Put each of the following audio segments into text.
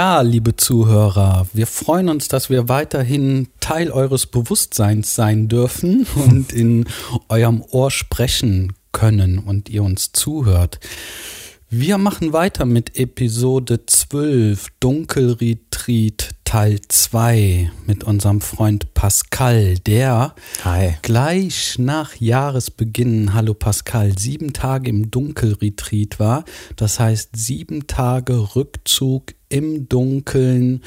Ja, liebe Zuhörer, wir freuen uns, dass wir weiterhin Teil eures Bewusstseins sein dürfen und in eurem Ohr sprechen können und ihr uns zuhört. Wir machen weiter mit Episode 12 Dunkelretreat Teil 2 mit unserem Freund Pascal, der Hi. gleich nach Jahresbeginn, hallo Pascal, sieben Tage im Dunkelretreat war. Das heißt sieben Tage Rückzug im Dunkeln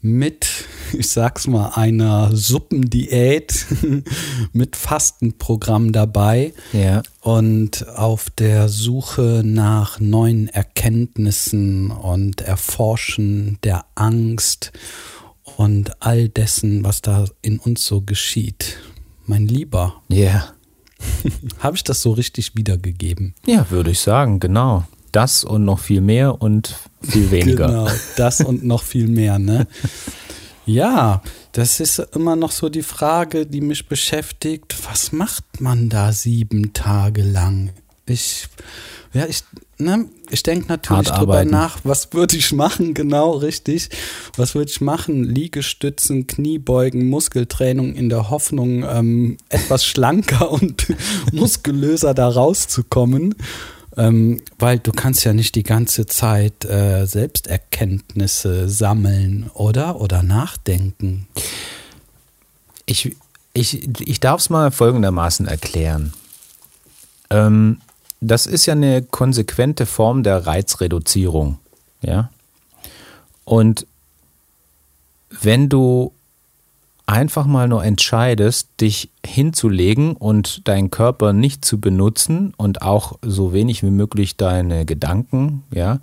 mit, ich sag's mal, einer Suppendiät mit Fastenprogramm dabei Ja. und auf der Suche nach neuen Erkenntnissen und Erforschen der Angst und all dessen, was da in uns so geschieht. Mein Lieber, Ja. habe ich das so richtig wiedergegeben? Ja, würde ich sagen, genau. Das und noch viel mehr und viel weniger. Genau, das und noch viel mehr, ne? Ja, das ist immer noch so die Frage, die mich beschäftigt. Was macht man da sieben Tage lang? Ich, ja, ich, ne, ich denke natürlich Hart drüber arbeiten. nach, was würde ich machen, genau, richtig. Was würde ich machen? Liegestützen, Kniebeugen, Muskeltraining in der Hoffnung, ähm, etwas schlanker und muskulöser da rauszukommen. Ähm, weil du kannst ja nicht die ganze Zeit äh, Selbsterkenntnisse sammeln, oder? Oder nachdenken. Ich, ich, ich darf es mal folgendermaßen erklären. Ähm, das ist ja eine konsequente Form der Reizreduzierung. Ja? Und wenn du einfach mal nur entscheidest, dich hinzulegen und deinen Körper nicht zu benutzen und auch so wenig wie möglich deine Gedanken, ja,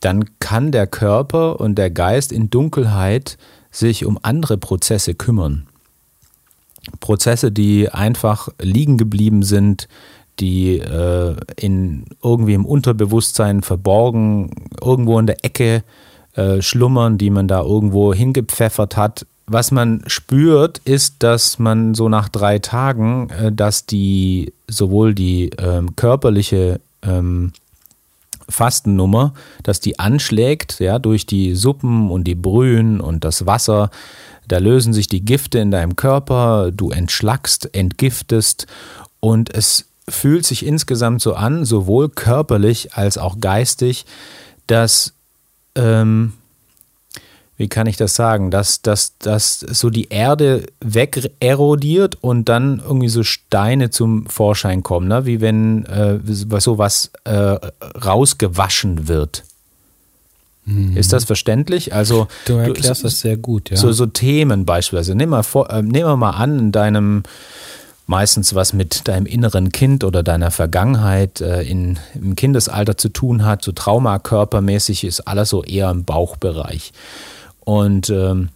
dann kann der Körper und der Geist in Dunkelheit sich um andere Prozesse kümmern. Prozesse, die einfach liegen geblieben sind, die äh, in irgendwie im Unterbewusstsein verborgen, irgendwo in der Ecke äh, schlummern, die man da irgendwo hingepfeffert hat. Was man spürt, ist, dass man so nach drei Tagen, äh, dass die sowohl die ähm, körperliche ähm, Fastennummer, dass die anschlägt, ja, durch die Suppen und die Brühen und das Wasser. Da lösen sich die Gifte in deinem Körper, du entschlackst, entgiftest und es fühlt sich insgesamt so an, sowohl körperlich als auch geistig, dass, ähm, wie kann ich das sagen, dass, dass, dass so die Erde wegerodiert und dann irgendwie so Steine zum Vorschein kommen, ne? wie wenn äh, so was äh, rausgewaschen wird. Ist das verständlich? Also Du erklärst das sehr gut, ja. so, so Themen beispielsweise. Nimm mal, vor, äh, nehmen wir mal an, in deinem meistens was mit deinem inneren Kind oder deiner Vergangenheit äh, in, im Kindesalter zu tun hat, so traumakörpermäßig ist alles so eher im Bauchbereich. Und ähm,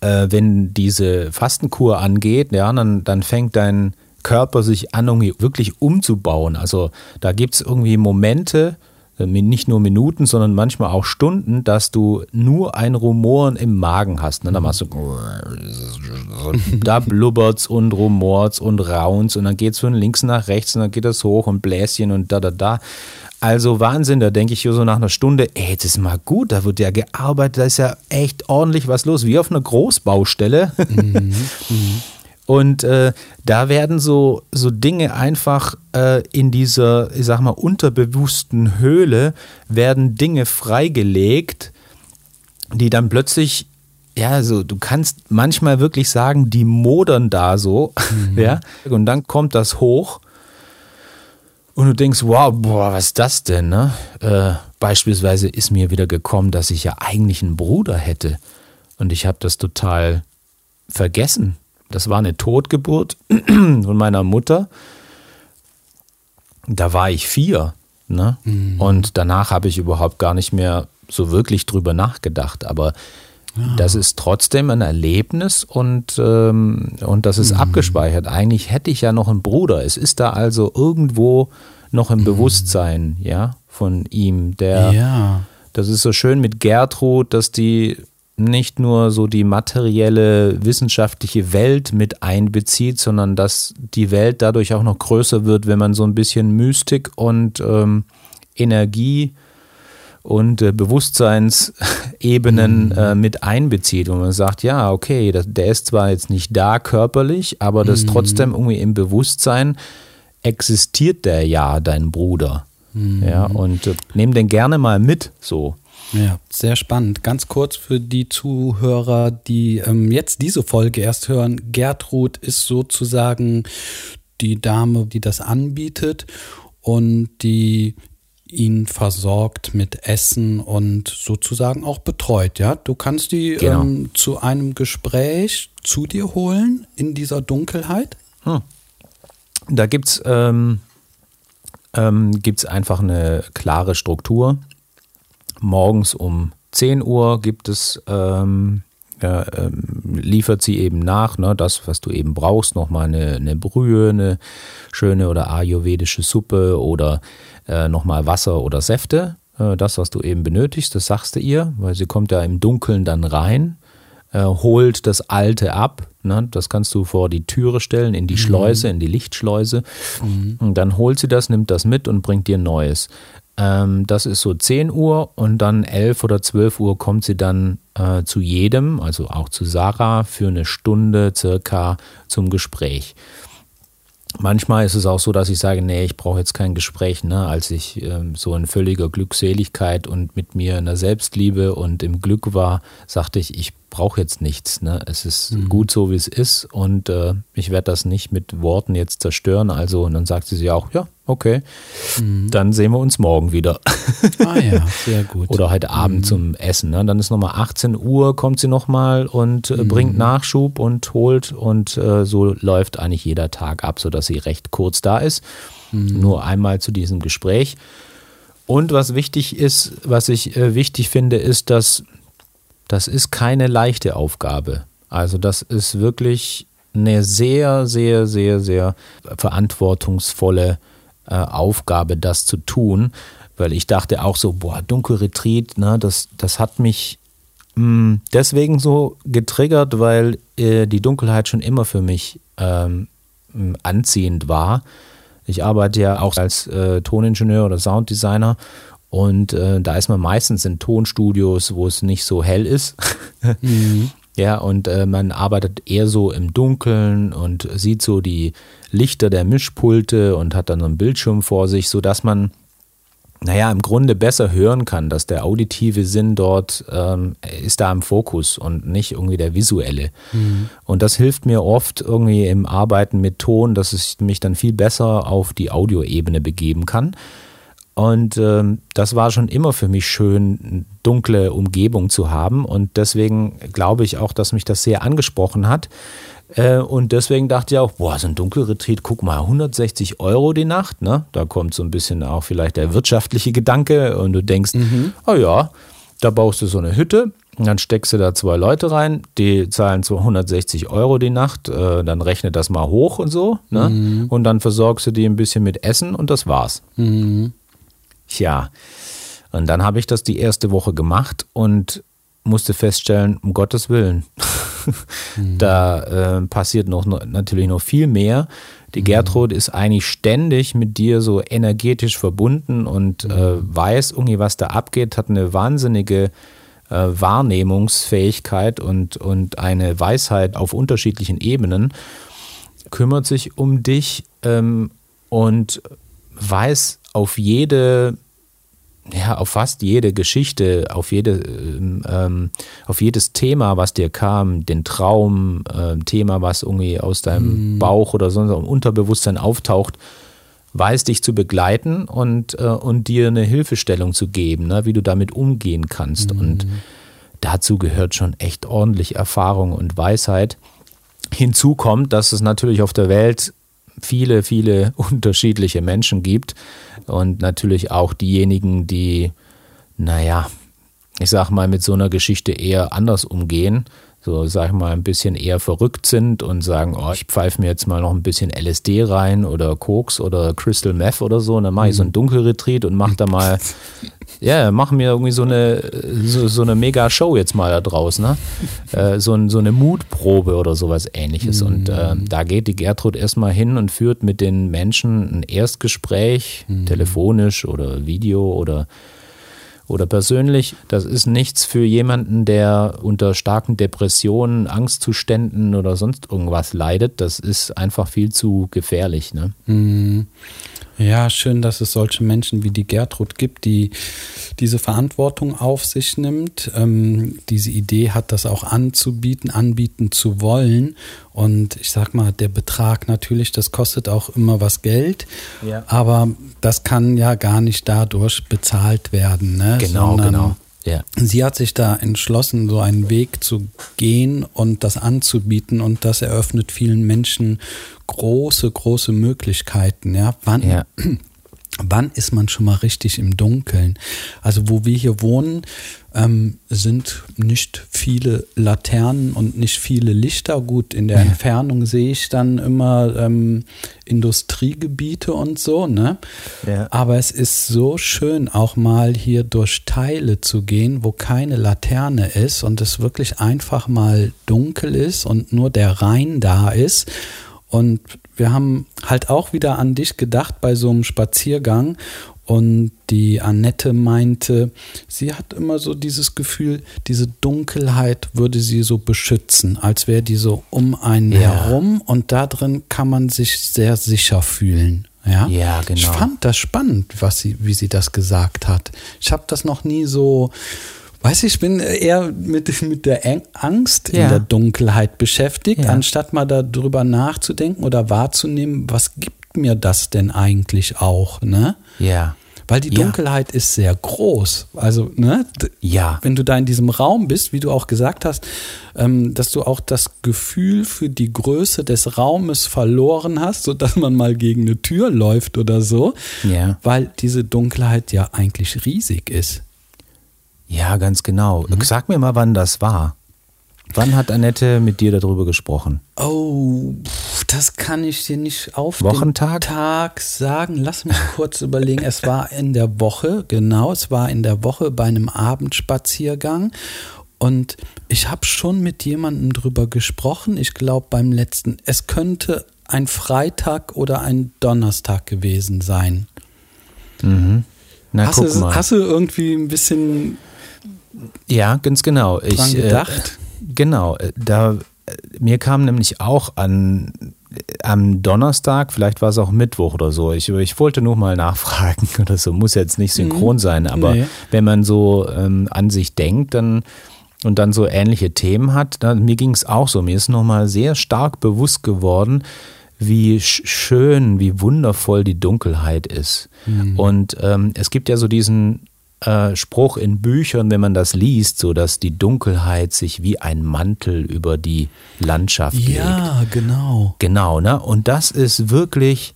äh, wenn diese Fastenkur angeht, ja, dann, dann fängt dein Körper sich an, irgendwie wirklich umzubauen. Also da gibt es irgendwie Momente, äh, nicht nur Minuten, sondern manchmal auch Stunden, dass du nur ein Rumoren im Magen hast. Ne? Dann machst du da blubbert's und rumort's und raun's und dann geht's von links nach rechts und dann geht das hoch und Bläschen und da, da, da. Also Wahnsinn, da denke ich so nach einer Stunde, ey, das ist mal gut, da wird ja gearbeitet, da ist ja echt ordentlich was los, wie auf einer Großbaustelle. Und äh, da werden so, so Dinge einfach äh, in dieser, ich sag mal, unterbewussten Höhle, werden Dinge freigelegt, die dann plötzlich, ja, so, du kannst manchmal wirklich sagen, die modern da so, ja, und dann kommt das hoch und du denkst, wow, boah, was ist das denn, ne? Äh, beispielsweise ist mir wieder gekommen, dass ich ja eigentlich einen Bruder hätte und ich habe das total vergessen. Das war eine Totgeburt von meiner Mutter. Da war ich vier. Ne? Und danach habe ich überhaupt gar nicht mehr so wirklich drüber nachgedacht. Aber das ist trotzdem ein Erlebnis und, ähm, und das ist abgespeichert. Eigentlich hätte ich ja noch einen Bruder. Es ist da also irgendwo noch im Bewusstsein ja, von ihm, der ja. das ist so schön mit Gertrud, dass die nicht nur so die materielle wissenschaftliche Welt mit einbezieht, sondern dass die Welt dadurch auch noch größer wird, wenn man so ein bisschen Mystik und ähm, Energie und äh, Bewusstseinsebenen äh, mit einbezieht, wo man sagt, ja, okay, das, der ist zwar jetzt nicht da körperlich, aber das trotzdem irgendwie im Bewusstsein existiert der ja, dein Bruder. Ja, und äh, nehm den gerne mal mit, so. Ja, sehr spannend. Ganz kurz für die Zuhörer, die ähm, jetzt diese Folge erst hören. Gertrud ist sozusagen die Dame, die das anbietet und die ihn versorgt mit Essen und sozusagen auch betreut. Ja, du kannst die Genau. ähm, zu einem Gespräch zu dir holen in dieser Dunkelheit. Da gibt es ähm, ähm, gibt's einfach eine klare Struktur. Morgens um 10 Uhr gibt es, ähm, ja, ähm, liefert sie eben nach, ne, das, was du eben brauchst, nochmal eine, eine Brühe, eine schöne oder ayurvedische Suppe oder äh, nochmal Wasser oder Säfte. Äh, das, was du eben benötigst, das sagst du ihr, weil sie kommt ja im Dunkeln dann rein äh, holt das Alte ab. Ne? Das kannst du vor die Türe stellen, in die Schleuse, in die Lichtschleuse. Und dann holt sie das, nimmt das mit und bringt dir Neues. Ähm, das ist so 10 Uhr und dann 11 oder 12 Uhr kommt sie dann äh, zu jedem, also auch zu Sarah, für eine Stunde circa zum Gespräch. Manchmal ist es auch so, dass ich sage, nee, ich brauche jetzt kein Gespräch, ne? als ich ähm, so in völliger Glückseligkeit und mit mir in der Selbstliebe und im Glück war, sagte ich, ich brauche jetzt nichts. Ne? Es ist gut so, wie es ist und äh, ich werde das nicht mit Worten jetzt zerstören. Also, und dann sagte sie auch, ja, okay, dann sehen wir uns morgen wieder. Ah ja, sehr gut. Oder heute Abend zum Essen. Ne? Dann ist nochmal 18 Uhr, kommt sie nochmal und äh, bringt Nachschub und holt. Und äh, so läuft eigentlich jeder Tag ab, sodass sie recht kurz da ist. Nur einmal zu diesem Gespräch. Und was wichtig ist, was ich äh, wichtig finde, ist, dass das ist keine leichte Aufgabe. Also das ist wirklich eine sehr, sehr, sehr, sehr verantwortungsvolle äh, Aufgabe, das zu tun, weil ich dachte auch so, boah, Dunkelretreat, ne, das, das hat mich mh, deswegen so getriggert, weil äh, die Dunkelheit schon immer für mich ähm, anziehend war. Ich arbeite ja auch als äh, Toningenieur oder Sounddesigner und äh, da ist man meistens in Tonstudios, wo es nicht so hell ist. Ja, und äh, man arbeitet eher so im Dunkeln und sieht so die Lichter der Mischpulte und hat dann so einen Bildschirm vor sich, sodass man, naja, im Grunde besser hören kann, dass der auditive Sinn dort ähm, ist da im Fokus und nicht irgendwie der visuelle. Und das hilft mir oft irgendwie im Arbeiten mit Ton, dass ich mich dann viel besser auf die Audioebene begeben kann. Und ähm, das war schon immer für mich schön, eine dunkle Umgebung zu haben. Und deswegen glaube ich auch, dass mich das sehr angesprochen hat. Äh, und deswegen dachte ich auch, boah, so ein Dunkelretreat, guck mal, 160 Euro die Nacht. Ne? Da kommt so ein bisschen auch vielleicht der wirtschaftliche Gedanke. Und du denkst, oh ja, da baust du so eine Hütte. und Dann steckst du da zwei Leute rein, die zahlen 260 Euro die Nacht, äh, dann rechnet das mal hoch und so. Ne? Und dann versorgst du die ein bisschen mit Essen und das war's. Tja, und dann habe ich das die erste Woche gemacht und musste feststellen, um Gottes Willen, da äh, passiert noch natürlich noch viel mehr. Die Gertrud ist eigentlich ständig mit dir so energetisch verbunden und äh, weiß irgendwie, was da abgeht, hat eine wahnsinnige äh, Wahrnehmungsfähigkeit und, und eine Weisheit auf unterschiedlichen Ebenen, kümmert sich um dich ähm, und weiß auf jede, ja, auf fast jede Geschichte, auf jede, ähm, ähm, auf jedes Thema, was dir kam, den Traum, ähm, Thema, was irgendwie aus deinem Bauch oder sonst im Unterbewusstsein auftaucht, weiß dich zu begleiten und, äh, und dir eine Hilfestellung zu geben, ne, wie du damit umgehen kannst. Und dazu gehört schon echt ordentlich Erfahrung und Weisheit. Hinzu kommt, dass es natürlich auf der Welt viele, viele unterschiedliche Menschen gibt und natürlich auch diejenigen, die, naja, ich sag mal, mit so einer Geschichte eher anders umgehen, so sag ich mal, ein bisschen eher verrückt sind und sagen, oh, ich pfeife mir jetzt mal noch ein bisschen LSD rein oder Koks oder Crystal Meth oder so. Und dann mache ich so einen Dunkelretreat und mach da mal, ja, mach mir irgendwie so eine, so, so eine Mega-Show jetzt mal da draußen, ne? Äh, so, ein, so eine Mutprobe oder sowas ähnliches. Und äh, da geht die Gertrud erstmal hin und führt mit den Menschen ein Erstgespräch, telefonisch oder Video oder oder persönlich, das ist nichts für jemanden, der unter starken Depressionen, Angstzuständen oder sonst irgendwas leidet. Das ist einfach viel zu gefährlich. Ne? Mhm. Ja, schön, dass es solche Menschen wie die Gertrud gibt, die diese Verantwortung auf sich nimmt, ähm, diese Idee hat, das auch anzubieten, anbieten zu wollen. Und ich sag mal, der Betrag natürlich, das kostet auch immer was Geld, ja. aber das kann ja gar nicht dadurch bezahlt werden. Ne? Genau, Sondern genau. Ja. Sie hat sich da entschlossen, so einen Weg zu gehen und das anzubieten und das eröffnet vielen Menschen große, große Möglichkeiten. Ja, wann, ja. Wann ist man schon mal richtig im Dunkeln? Also wo wir hier wohnen, ähm, sind nicht viele Laternen und nicht viele Lichter. Gut, in der. Entfernung sehe ich dann immer ähm, Industriegebiete und so, ne? Ja. Aber es ist so schön, auch mal hier durch Teile zu gehen, wo keine Laterne ist und es wirklich einfach mal dunkel ist und nur der Rhein da ist. Und wir haben halt auch wieder an dich gedacht bei so einem Spaziergang und die Annette meinte, sie hat immer so dieses Gefühl, diese Dunkelheit würde sie so beschützen, als wäre die so um einen ja. herum und da drin kann man sich sehr sicher fühlen. Ja, ja genau. Ich fand das spannend, was sie, wie sie das gesagt hat. Ich habe das noch nie so, weiß ich, bin eher mit, mit der Angst ja. in der Dunkelheit beschäftigt, ja. anstatt mal darüber nachzudenken oder wahrzunehmen, was gibt mir das denn eigentlich auch, ne? Ja. Weil die Dunkelheit ja. ist sehr groß. Also, ne? Ja. Wenn du da in diesem Raum bist, wie du auch gesagt hast, ähm, dass du auch das Gefühl für die Größe des Raumes verloren hast, sodass man mal gegen eine Tür läuft oder so. Ja. Weil diese Dunkelheit ja eigentlich riesig ist. Ja, ganz genau. Mhm. Sag mir mal, wann das war. Wann hat Annette mit dir darüber gesprochen? Oh, das kann ich dir nicht auf Wochentag? den Tag sagen. Lass mich kurz überlegen. Es war in der Woche, genau, es war in der Woche bei einem Abendspaziergang. Und ich habe schon mit jemandem drüber gesprochen. Ich glaube beim letzten. Es könnte ein Freitag oder ein Donnerstag gewesen sein. Mhm. Na, hast, guck du, mal. hast du irgendwie ein bisschen ja, ganz genau. Ich, äh, gedacht? Äh, genau. Da, mir kam nämlich auch an am Donnerstag, vielleicht war es auch Mittwoch oder so. Ich, ich wollte nur mal nachfragen oder so. Muss jetzt nicht synchron mhm. sein, aber nee. wenn man so ähm, an sich denkt, dann und dann so ähnliche Themen hat, dann, mir ging es auch so. Mir ist nochmal sehr stark bewusst geworden, wie schön, wie wundervoll die Dunkelheit ist. Mhm. Und ähm, es gibt ja so diesen äh, Spruch in Büchern, wenn man das liest, so dass die Dunkelheit sich wie ein Mantel über die Landschaft ja, legt. Ja, genau. Genau, ne? Und das ist wirklich,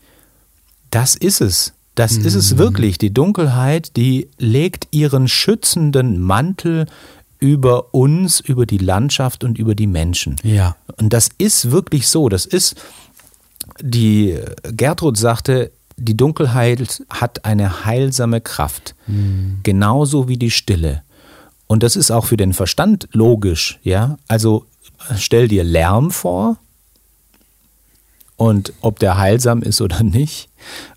das ist es. Das mhm. ist es mhm. wirklich. Die Dunkelheit, die legt ihren schützenden Mantel über uns, über die Landschaft und über die Menschen. Ja. Und das ist wirklich so. Das ist, die Gertrud sagte, die Dunkelheit hat eine heilsame Kraft, mhm. genauso wie die Stille. Und das ist auch für den Verstand logisch, ja. Also stell dir Lärm vor und ob der heilsam ist oder nicht.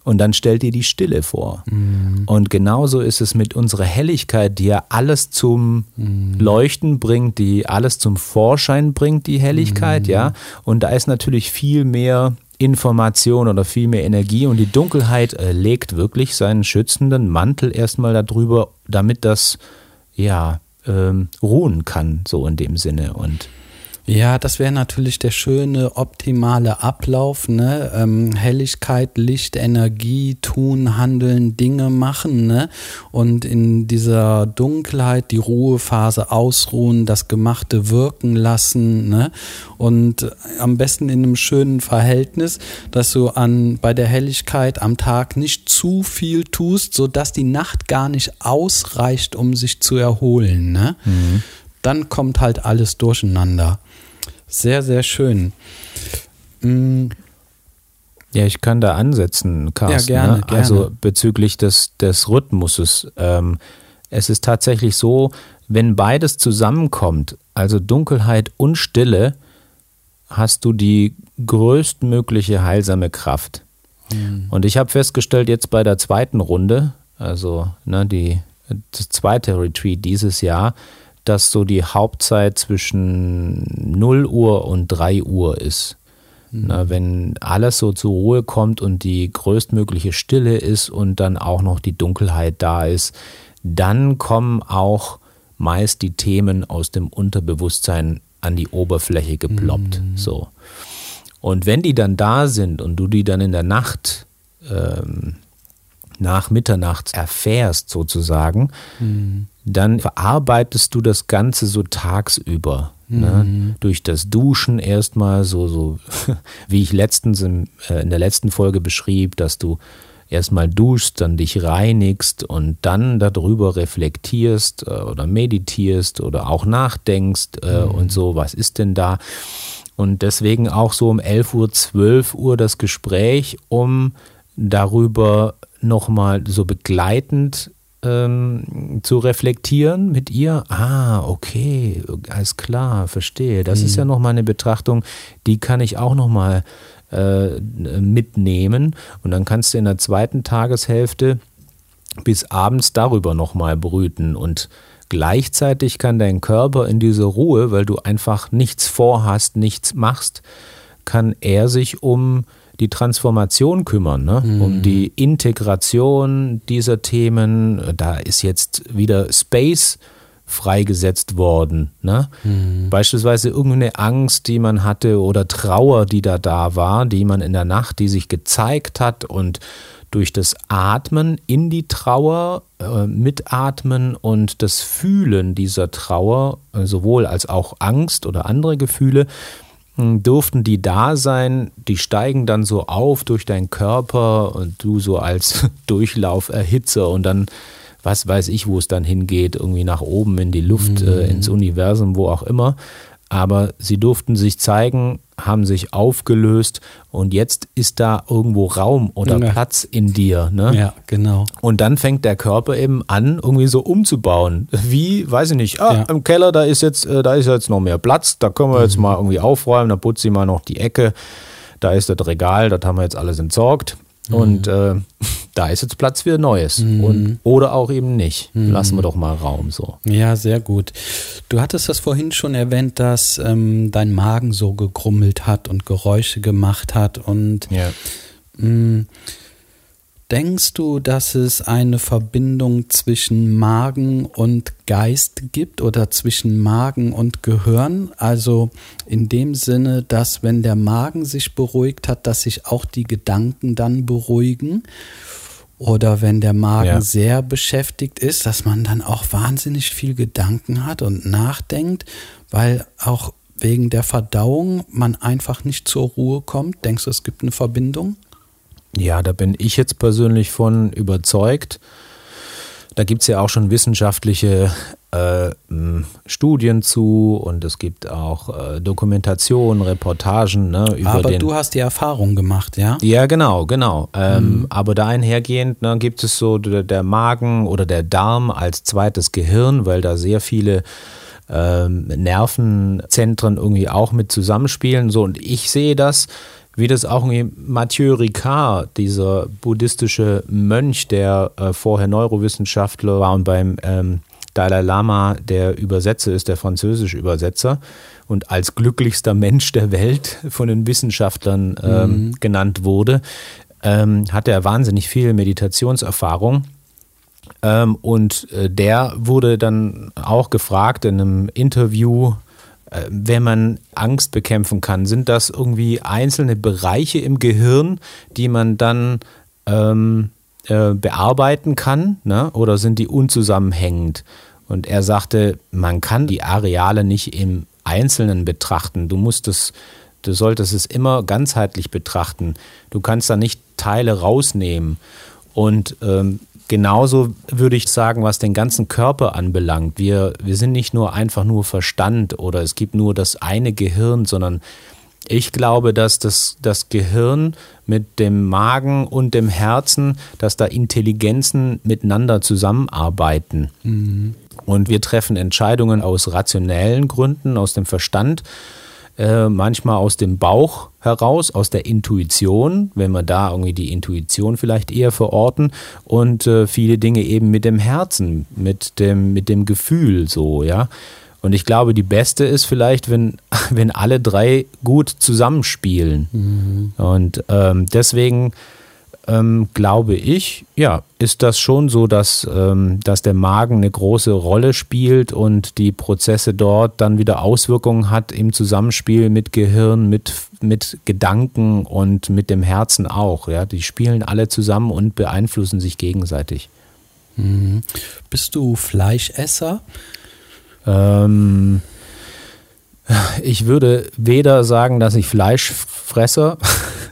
Und dann stell dir die Stille vor. Mhm. Und genauso ist es mit unserer Helligkeit, die ja alles zum mhm. Leuchten bringt, die alles zum Vorschein bringt, die Helligkeit, mhm. ja. Und da ist natürlich viel mehr Information oder viel mehr Energie und die Dunkelheit äh, legt wirklich seinen schützenden Mantel erstmal darüber, damit das ja ähm, ruhen kann, so in dem Sinne. Und ja, das wäre natürlich der schöne, optimale Ablauf. Ne? Ähm, Helligkeit, Licht, Energie, tun, handeln, Dinge machen. Ne? Und in dieser Dunkelheit die Ruhephase ausruhen, das Gemachte wirken lassen. Ne? Und am besten in einem schönen Verhältnis, dass du an, bei der Helligkeit am Tag nicht zu viel tust, sodass die Nacht gar nicht ausreicht, um sich zu erholen. Ne? Mhm. Dann kommt halt alles durcheinander. Sehr, sehr schön. Mhm. Ja, ich kann da ansetzen, Carsten. Ja, gerne, ne? gerne. Also bezüglich des, des Rhythmuses. Ähm, es ist tatsächlich so, wenn beides zusammenkommt, also Dunkelheit und Stille, hast du die größtmögliche heilsame Kraft. Mhm. Und ich habe festgestellt, jetzt bei der zweiten Runde, also ne, die das zweite Retreat dieses Jahr, dass so die Hauptzeit zwischen 0 Uhr und 3 Uhr ist. Mhm. Na, wenn alles so zur Ruhe kommt und die größtmögliche Stille ist und dann auch noch die Dunkelheit da ist, dann kommen auch meist die Themen aus dem Unterbewusstsein an die Oberfläche geploppt. Mhm. So. Und wenn die dann da sind und du die dann in der Nacht ähm, nach Mitternacht erfährst, sozusagen, mhm. dann verarbeitest du das Ganze so tagsüber. Ne? Mhm. Ne? Durch das Duschen erstmal, so, so wie ich letztens im, äh, in der letzten Folge beschrieb, dass du erstmal duschst, dann dich reinigst und dann darüber reflektierst äh, oder meditierst oder auch nachdenkst äh, mhm. und so, was ist denn da? Und deswegen auch so um 11 Uhr, 12 Uhr das Gespräch, um darüber nochmal so begleitend ähm, zu reflektieren mit ihr. Ah, okay, alles klar, verstehe. Das mhm. ist ja nochmal eine Betrachtung, die kann ich auch nochmal äh, mitnehmen. Und dann kannst du in der zweiten Tageshälfte bis abends darüber nochmal brüten und Gleichzeitig kann dein Körper in diese Ruhe, weil du einfach nichts vorhast, nichts machst, kann er sich um die Transformation kümmern, ne? Mhm. um die Integration dieser Themen. Da ist jetzt wieder Space freigesetzt worden. Ne? Mhm. Beispielsweise irgendeine Angst, die man hatte oder Trauer, die da da war, die man in der Nacht, die sich gezeigt hat und durch das Atmen in die Trauer, äh, mitatmen und das Fühlen dieser Trauer, äh, sowohl als auch Angst oder andere Gefühle, durften die da sein, die steigen dann so auf durch deinen Körper und du so als Durchlauferhitzer und dann, was weiß ich, wo es dann hingeht, irgendwie nach oben in die Luft, mhm. äh, ins Universum, wo auch immer aber sie durften sich zeigen, haben sich aufgelöst und jetzt ist da irgendwo Raum oder ja. Platz in dir. Ne? Ja, genau. Und dann fängt der Körper eben an, irgendwie so umzubauen. Wie, weiß ich nicht, ah, ja. im Keller, da ist jetzt, äh, da ist jetzt noch mehr Platz, da können wir jetzt mhm. mal irgendwie aufräumen, da putze ich mal noch die Ecke, da ist das Regal, das haben wir jetzt alles entsorgt. Mhm. Und äh, da ist jetzt Platz für Neues. Mhm. Und, oder auch eben nicht. Mhm. Lassen wir doch mal Raum so. Ja, sehr gut. Du hattest das vorhin schon erwähnt, dass ähm, dein Magen so gegrummelt hat und Geräusche gemacht hat. Und ja. mh, mm, Denkst du, dass es eine Verbindung zwischen Magen und Geist gibt oder zwischen Magen und Gehirn? Also in dem Sinne, dass wenn der Magen sich beruhigt hat, dass sich auch die Gedanken dann beruhigen? Oder wenn der Magen ja. sehr beschäftigt ist, dass man dann auch wahnsinnig viel Gedanken hat und nachdenkt, weil auch wegen der Verdauung man einfach nicht zur Ruhe kommt? Denkst du, es gibt eine Verbindung? Ja, da bin ich jetzt persönlich von überzeugt. Da gibt es ja auch schon wissenschaftliche äh, Studien zu und es gibt auch äh, Dokumentationen, Reportagen ne, über aber den. Du hast die Erfahrung gemacht, ja? Ja, genau, genau. Ähm, mhm. Aber da einhergehend ne, gibt es so der, der, Magen oder der Darm als zweites Gehirn, weil da sehr viele ähm, Nervenzentren irgendwie auch mit zusammenspielen. So und ich sehe das wie das auch Mathieu Ricard, dieser buddhistische Mönch, der äh, vorher Neurowissenschaftler war und beim ähm, Dalai Lama der Übersetzer ist, der französische Übersetzer und als glücklichster Mensch der Welt von den Wissenschaftlern ähm, mhm. genannt wurde, ähm, hat er wahnsinnig viel Meditationserfahrung. Ähm, und äh, der wurde dann auch gefragt in einem Interview äh, wenn man Angst bekämpfen kann, sind das irgendwie einzelne Bereiche im Gehirn, die man dann ähm, äh, bearbeiten kann, ne? oder sind die unzusammenhängend? Und er sagte, man kann die Areale nicht im Einzelnen betrachten. Du musst es, du solltest es immer ganzheitlich betrachten. Du kannst da nicht Teile rausnehmen. Und ähm, genauso würde ich sagen, was den ganzen Körper anbelangt. Wir, wir sind nicht nur einfach nur Verstand oder es gibt nur das eine Gehirn, sondern ich glaube, dass das, das Gehirn mit dem Magen und dem Herzen, dass da Intelligenzen miteinander zusammenarbeiten. Mhm. Und wir treffen Entscheidungen aus rationellen Gründen, aus dem Verstand. äh, manchmal aus dem Bauch heraus, aus der Intuition, wenn wir da irgendwie die Intuition vielleicht eher verorten und äh, viele Dinge eben mit dem Herzen, mit dem, mit dem Gefühl so, ja. Und ich glaube, die beste ist vielleicht, wenn, wenn alle drei gut zusammenspielen. Mhm. Und ähm, deswegen ähm, glaube ich, ja, ist das schon so, dass, ähm, dass der Magen eine große Rolle spielt und die Prozesse dort dann wieder Auswirkungen hat im Zusammenspiel mit Gehirn, mit, mit Gedanken und mit dem Herzen auch. Ja? Die spielen alle zusammen und beeinflussen sich gegenseitig. Mhm. Bist du Fleischesser? Ähm, ich würde weder sagen, dass ich Fleisch fresse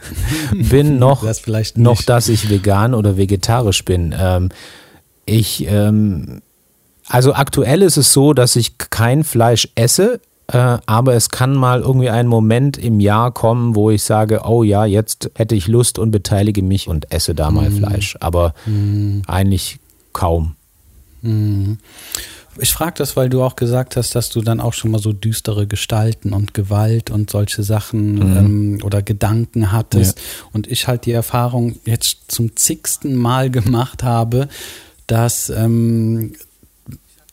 bin, noch, das noch, dass ich vegan oder vegetarisch bin. Ähm, ich, ähm, also aktuell ist es so, dass ich kein Fleisch esse, äh, aber es kann mal irgendwie ein Moment im Jahr kommen, wo ich sage, oh ja, jetzt hätte ich Lust und beteilige mich und esse da mal mm. Fleisch. Aber mm. eigentlich kaum. Mm. Ich frage das, weil du auch gesagt hast, dass du dann auch schon mal so düstere Gestalten und Gewalt und solche Sachen mhm. ähm, oder Gedanken hattest. Ja. Und ich halt die Erfahrung jetzt zum zigsten Mal gemacht habe, dass ähm,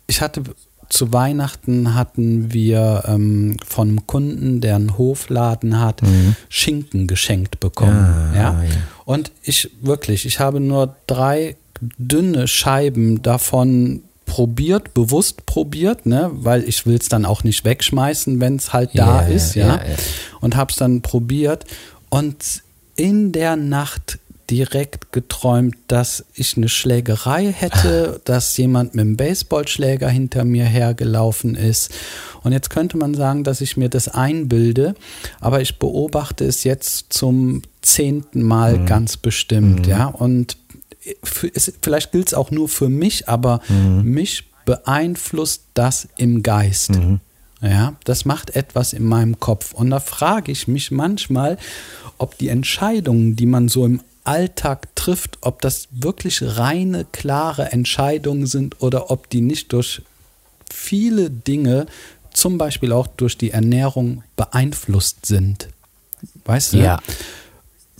ich hatte zu Weihnachten hatten wir ähm, von einem Kunden, der einen Hofladen hat, mhm. Schinken geschenkt bekommen. Ja, ja? ja, Und ich wirklich, ich habe nur drei dünne Scheiben davon probiert, bewusst probiert, ne, weil ich will es dann auch nicht wegschmeißen, wenn es halt da yeah, ist, ja. Yeah, yeah. Und habe es dann probiert und in der Nacht direkt geträumt, dass ich eine Schlägerei hätte, dass jemand mit einem Baseballschläger hinter mir hergelaufen ist. Und jetzt könnte man sagen, dass ich mir das einbilde, aber ich beobachte es jetzt zum zehnten Mal mhm. ganz bestimmt, mhm. ja. Und vielleicht gilt es auch nur für mich, aber mhm. mich beeinflusst das im Geist. Mhm. Ja, das macht etwas in meinem Kopf. Und da frage ich mich manchmal, ob die Entscheidungen, die man so im Alltag trifft, ob das wirklich reine, klare Entscheidungen sind oder ob die nicht durch viele Dinge, zum Beispiel auch durch die Ernährung, beeinflusst sind. Weißt du? Ja.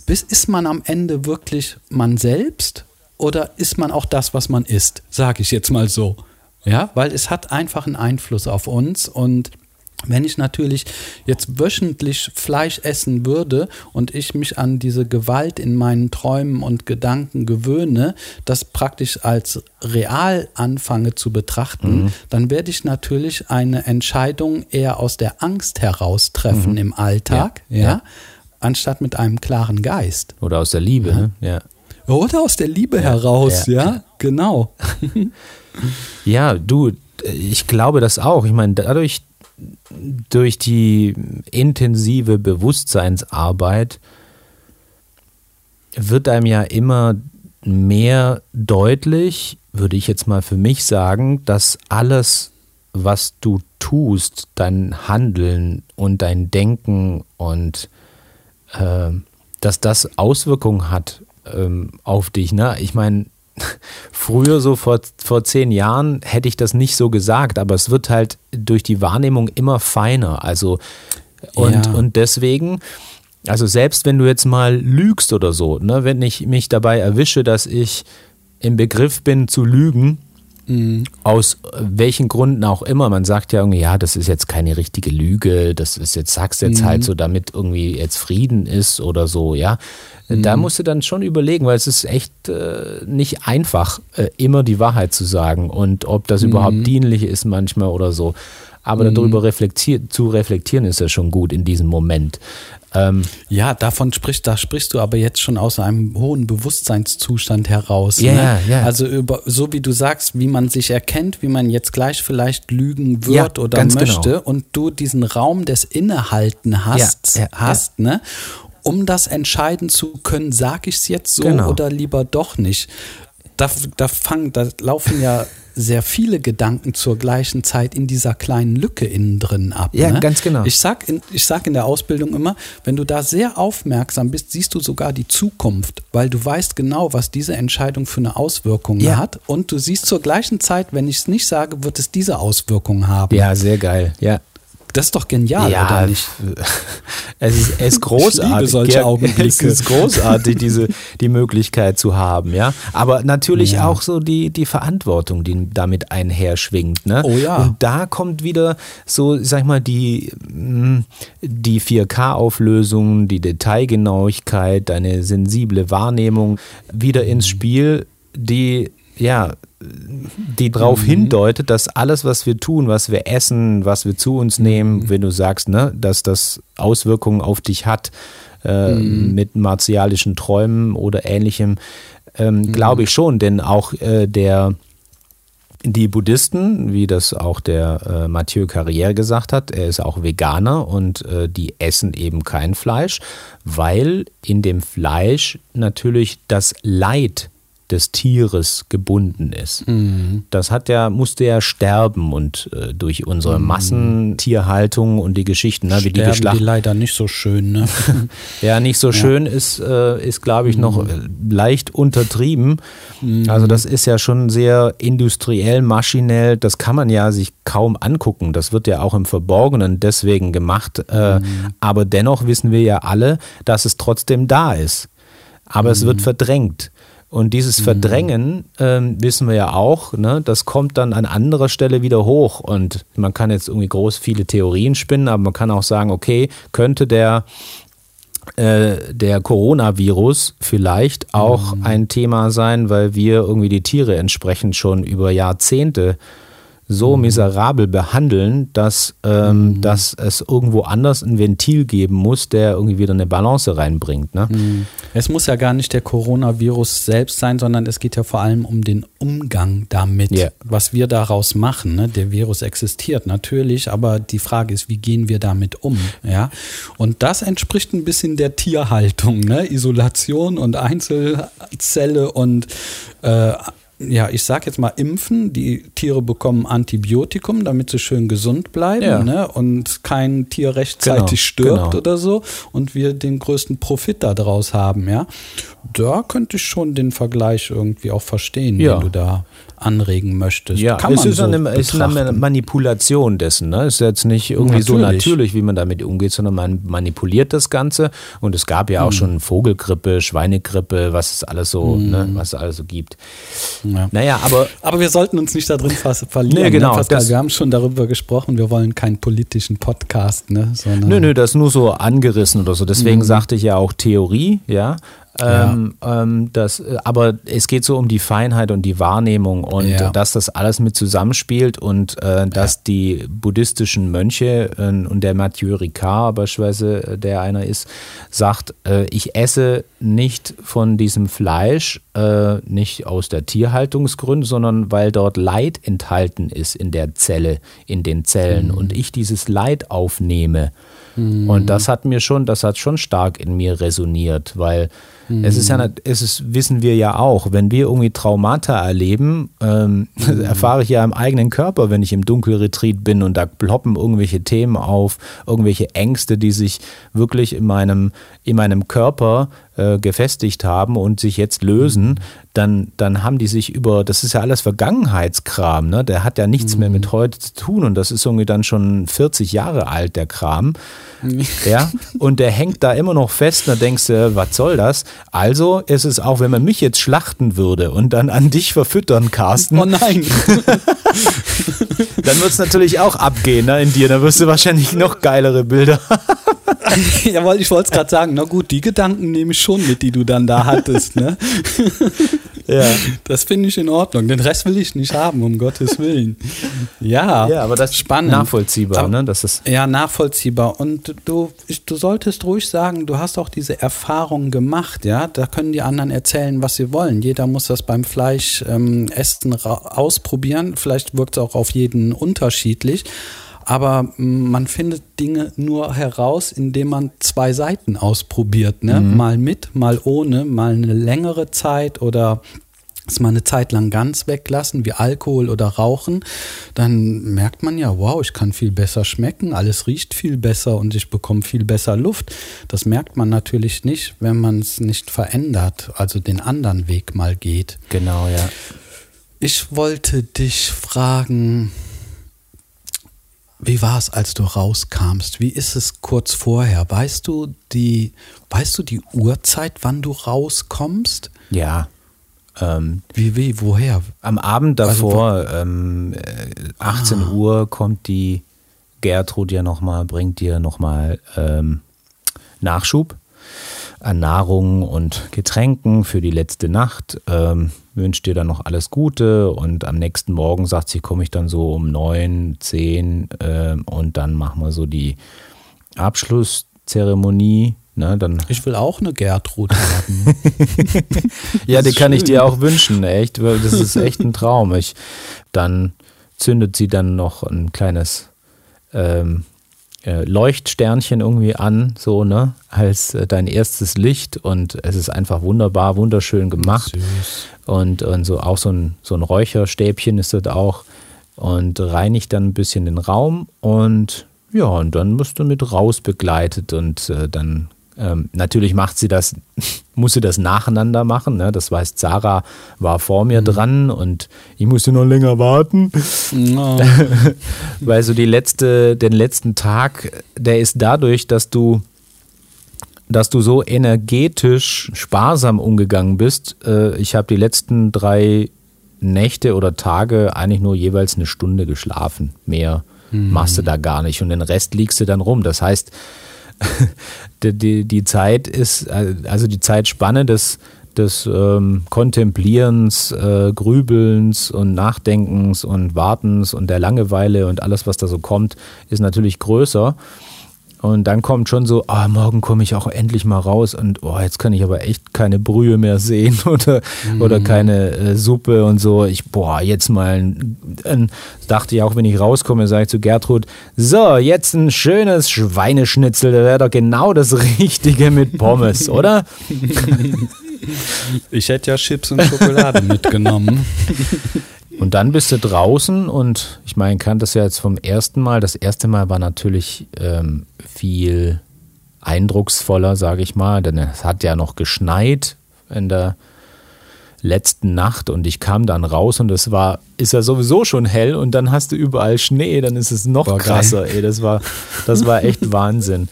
Bis ist man am Ende wirklich man selbst oder ist man auch das, was man ist? Sage ich jetzt mal so. Ja, weil es hat einfach einen Einfluss auf uns und wenn ich natürlich jetzt wöchentlich Fleisch essen würde und ich mich an diese Gewalt in meinen Träumen und Gedanken gewöhne, das praktisch als real anfange zu betrachten, mhm. dann werde ich natürlich eine Entscheidung eher aus der Angst heraus treffen mhm. im Alltag, ja, ja, anstatt mit einem klaren Geist. Oder aus der Liebe, ja. ne? Ja. Oder aus der Liebe ja, heraus, ja, ja, genau. ja, du, ich glaube das auch. Ich meine, dadurch, durch die intensive Bewusstseinsarbeit wird einem ja immer mehr deutlich, würde ich jetzt mal für mich sagen, dass alles, was du tust, dein Handeln und dein Denken und äh, dass das Auswirkungen hat ähm, auf dich. Ne? Ich meine, früher, so vor, vor zehn Jahren, hätte ich das nicht so gesagt, aber es wird halt durch die Wahrnehmung immer feiner. Also, und, ja. und deswegen. Also selbst wenn du jetzt mal lügst oder so, ne, wenn ich mich dabei erwische, dass ich im Begriff bin zu lügen, Mhm. Aus welchen Gründen auch immer. Man sagt ja irgendwie, ja, das ist jetzt keine richtige Lüge, das ist jetzt, sagst jetzt halt mhm. halt so, damit irgendwie jetzt Frieden ist oder so, ja. Mhm. Da musst du dann schon überlegen, weil es ist echt äh, nicht einfach, äh, immer die Wahrheit zu sagen und ob das überhaupt mhm. dienlich ist manchmal oder so. Aber mhm. darüber reflektier zu reflektieren ist ja schon gut in diesem Moment. Ähm, ja, davon sprichst, da sprichst du aber jetzt schon aus einem hohen Bewusstseinszustand heraus. Ja, ne? ja. Also über, so wie du sagst, wie man sich erkennt, wie man jetzt gleich vielleicht lügen wird ja, oder möchte genau. und du diesen Raum des Innehalten hast, ja, ja, hast, ne? Um das entscheiden zu können, sage ich es jetzt so genau. oder lieber doch nicht. Da, da, fang, da laufen ja sehr viele Gedanken zur gleichen Zeit in dieser kleinen Lücke innen drin ab. Ja, ne? ganz genau. Ich sag, in, ich sag in der Ausbildung immer, wenn du da sehr aufmerksam bist, siehst du sogar die Zukunft, weil du weißt genau, was diese Entscheidung für eine Auswirkung ja. hat. Und du siehst zur gleichen Zeit, wenn ich es nicht sage, wird es diese Auswirkung haben. Ja, sehr geil. Ja. Das ist doch genial, Ja, oder nicht? Es ist, es ist großartig. Solche Augenblicke. Es ist großartig, diese, die Möglichkeit zu haben, ja. Aber natürlich Ja. auch so die, die Verantwortung, die damit einherschwingt, ne? Oh ja. Und da kommt wieder so, sag ich mal, die, mh, die 4K-Auflösung, die Detailgenauigkeit, deine sensible Wahrnehmung wieder ins Spiel, die, ja, die darauf hindeutet, dass alles, was wir tun, was wir essen, was wir zu uns nehmen, wenn du sagst, ne, dass das Auswirkungen auf dich hat äh, mit martialischen Träumen oder ähnlichem, ähm, glaube ich schon, denn auch äh, der die Buddhisten, wie das auch der äh, Mathieu Carrière gesagt hat, er ist auch Veganer und äh, die essen eben kein Fleisch, weil in dem Fleisch natürlich das Leid des Tieres gebunden ist. Mhm. Das hat ja, musste ja sterben und äh, durch unsere Massentierhaltung und die Geschichten, ne, wie die geschlachtet die leider nicht so schön, ne? ja, nicht so schön ist, äh, ist glaube ich, noch äh, leicht untertrieben. Mhm. Also das ist ja schon sehr industriell, maschinell. Das kann man ja sich kaum angucken. Das wird ja auch im Verborgenen deswegen gemacht. Äh, Mhm. Aber dennoch wissen wir ja alle, dass es trotzdem da ist. Aber es Mhm. wird verdrängt. Und dieses Verdrängen, ähm, wissen wir ja auch, ne, das kommt dann an anderer Stelle wieder hoch. Und man kann jetzt irgendwie groß viele Theorien spinnen, aber man kann auch sagen, okay, könnte der äh, der Coronavirus vielleicht auch ein Thema sein, weil wir irgendwie die Tiere entsprechend schon über Jahrzehnte so miserabel behandeln, dass, ähm, dass es irgendwo anders ein Ventil geben muss, der irgendwie wieder eine Balance reinbringt. Ne? Es muss ja gar nicht der Coronavirus selbst sein, sondern es geht ja vor allem um den Umgang damit, Ja. was wir daraus machen. Ne? Der Virus existiert natürlich, aber die Frage ist, wie gehen wir damit um? Ja? Und das entspricht ein bisschen der Tierhaltung, ne? Isolation und Einzelzelle und äh, ja, ich sag jetzt mal impfen. Die Tiere bekommen Antibiotikum, damit sie schön gesund bleiben Ja. ne? und kein Tier rechtzeitig Genau, stirbt genau. oder so und wir den größten Profit daraus haben, ja. Da könnte ich schon den Vergleich irgendwie auch verstehen, Ja. wenn du da anregen möchtest. Ja, Kann es man ist, so eine, ist eine. Manipulation dessen. Ne? Es ist jetzt nicht irgendwie so Natürlich. natürlich, wie man damit umgeht, sondern man manipuliert das Ganze. Und es gab ja auch schon Vogelgrippe, Schweinegrippe, was es alles so, Mhm. ne, was es alles so gibt. Ja. Naja, aber Aber wir sollten uns nicht da drin verlieren. Nee, genau, Ne, Pascal? wir haben schon darüber gesprochen, wir wollen keinen politischen Podcast, ne? Sondern Nö, nö, das ist nur so angerissen oder so. Deswegen Mhm. sagte ich ja auch Theorie, ja. Ähm, ähm, das, äh, aber es geht so um die Feinheit und die Wahrnehmung und Ja. dass das alles mit zusammenspielt und äh, dass die buddhistischen Mönche äh, und der Mathieu Ricard beispielsweise, äh, der einer ist, sagt, äh, ich esse nicht von diesem Fleisch, äh, nicht aus der Tierhaltungsgründe, sondern weil dort Leid enthalten ist in der Zelle, in den Zellen und ich dieses Leid aufnehme. Und das hat mir schon, das hat schon stark in mir resoniert, weil es ist ja, nat- es ist, wissen wir ja auch, wenn wir irgendwie Traumata erleben, ähm, erfahre ich ja im eigenen Körper, wenn ich im Dunkelretreat bin und da ploppen irgendwelche Themen auf, irgendwelche Ängste, die sich wirklich in meinem, in meinem Körper äh, gefestigt haben und sich jetzt lösen, dann, dann haben die sich über, das ist ja alles Vergangenheitskram, ne? der hat ja nichts mehr mit heute zu tun und das ist irgendwie dann schon 40 Jahre alt, der Kram. Ja, und der hängt da immer noch fest und da denkst du, was soll das? Also ist es auch, wenn man mich jetzt schlachten würde und dann an dich verfüttern, Carsten, Oh nein. dann wird es natürlich auch abgehen ne, in dir. Da wirst du wahrscheinlich noch geilere Bilder Jawohl, ich wollte es gerade sagen. Na gut, die Gedanken nehme ich schon mit, die du dann da hattest. Ne? Ja. Das finde ich in Ordnung. Den Rest will ich nicht haben, um Gottes Willen. Ja, Ja, aber das ist spannend. nachvollziehbar, Aber- ne? Das ist Ja, nachvollziehbar. Und du, ich, du solltest ruhig sagen, du hast auch diese Erfahrung gemacht, ja. Da können die anderen erzählen, was sie wollen. Jeder muss das beim Fleisch ähm, essen ausprobieren. Vielleicht wirkt es auch auf jeden unterschiedlich. Aber mm, man findet Dinge nur heraus, indem man zwei Seiten ausprobiert. Ne? Mal mit, mal ohne, mal eine längere Zeit oder es mal eine Zeit lang ganz weglassen, wie Alkohol oder Rauchen, dann merkt man ja, wow, ich kann viel besser schmecken, alles riecht viel besser und ich bekomme viel besser Luft. Das merkt man natürlich nicht, wenn man es nicht verändert, also den anderen Weg mal geht. genau, ja. Ich wollte dich fragen, wie war es, als du rauskamst? Wie ist es kurz vorher? Weißt du die, weißt du die Uhrzeit, wann du rauskommst? Ja. Ähm, Wie, wie, woher? am Abend Also davor, ähm, äh, 18 Ah. Uhr, kommt die Gertrud ja nochmal, bringt dir nochmal ähm, Nachschub an Nahrung und Getränken für die letzte Nacht. Ähm, wünscht dir dann noch alles Gute und am nächsten Morgen sagt sie, komme ich dann so um neun, zehn ähm, und dann machen wir so die Abschlusszeremonie. Ne, dann Ich will auch eine Gertrud haben. Ja, die kann ich schön. dir auch wünschen, echt. weil Das ist echt ein Traum. Ich, dann zündet sie dann noch ein kleines ähm, äh, Leuchtsternchen irgendwie an, so, ne, als äh, dein erstes Licht und es ist einfach wunderbar, wunderschön gemacht. Süß. Und, und so auch so ein, so ein Räucherstäbchen ist das auch und reinigt dann ein bisschen den Raum und ja, und dann wirst du mit raus begleitet und äh, dann ähm, natürlich macht sie das, muss sie das nacheinander machen. Ne? Das heißt, Sarah war vor mir dran und ich musste noch länger warten, Oh, weil so die letzte, den letzten Tag, der ist dadurch, dass du dass du so energetisch sparsam umgegangen bist. Äh, ich habe die letzten drei Nächte oder Tage eigentlich nur jeweils eine Stunde geschlafen. Mehr machst du da gar nicht und den Rest liegst du dann rum. Das heißt, die, die, die Zeit ist, also die Zeitspanne des, des ähm, Kontemplierens, äh, Grübelns und Nachdenkens und Wartens und der Langeweile und alles, was da so kommt, ist natürlich größer. Und dann kommt schon so, ah, morgen komme ich auch endlich mal raus und oh, jetzt kann ich aber echt keine Brühe mehr sehen oder, oder keine äh, Suppe und so. Ich, boah, jetzt mal, ein, ein, dachte ich auch, wenn ich rauskomme, sage ich zu Gertrud, so, jetzt ein schönes Schweineschnitzel, das wäre doch genau das Richtige mit Pommes, oder? ich hätte ja Chips und Schokolade mitgenommen. Und dann bist du draußen und ich meine, kann das ja jetzt vom ersten Mal. Das erste Mal war natürlich ähm, viel eindrucksvoller, sage ich mal, denn es hat ja noch geschneit in der letzten Nacht und ich kam dann raus und es war, ist ja sowieso schon hell und dann hast du überall Schnee, dann ist es noch War geil. krasser. Ey, das war, das war echt Wahnsinn.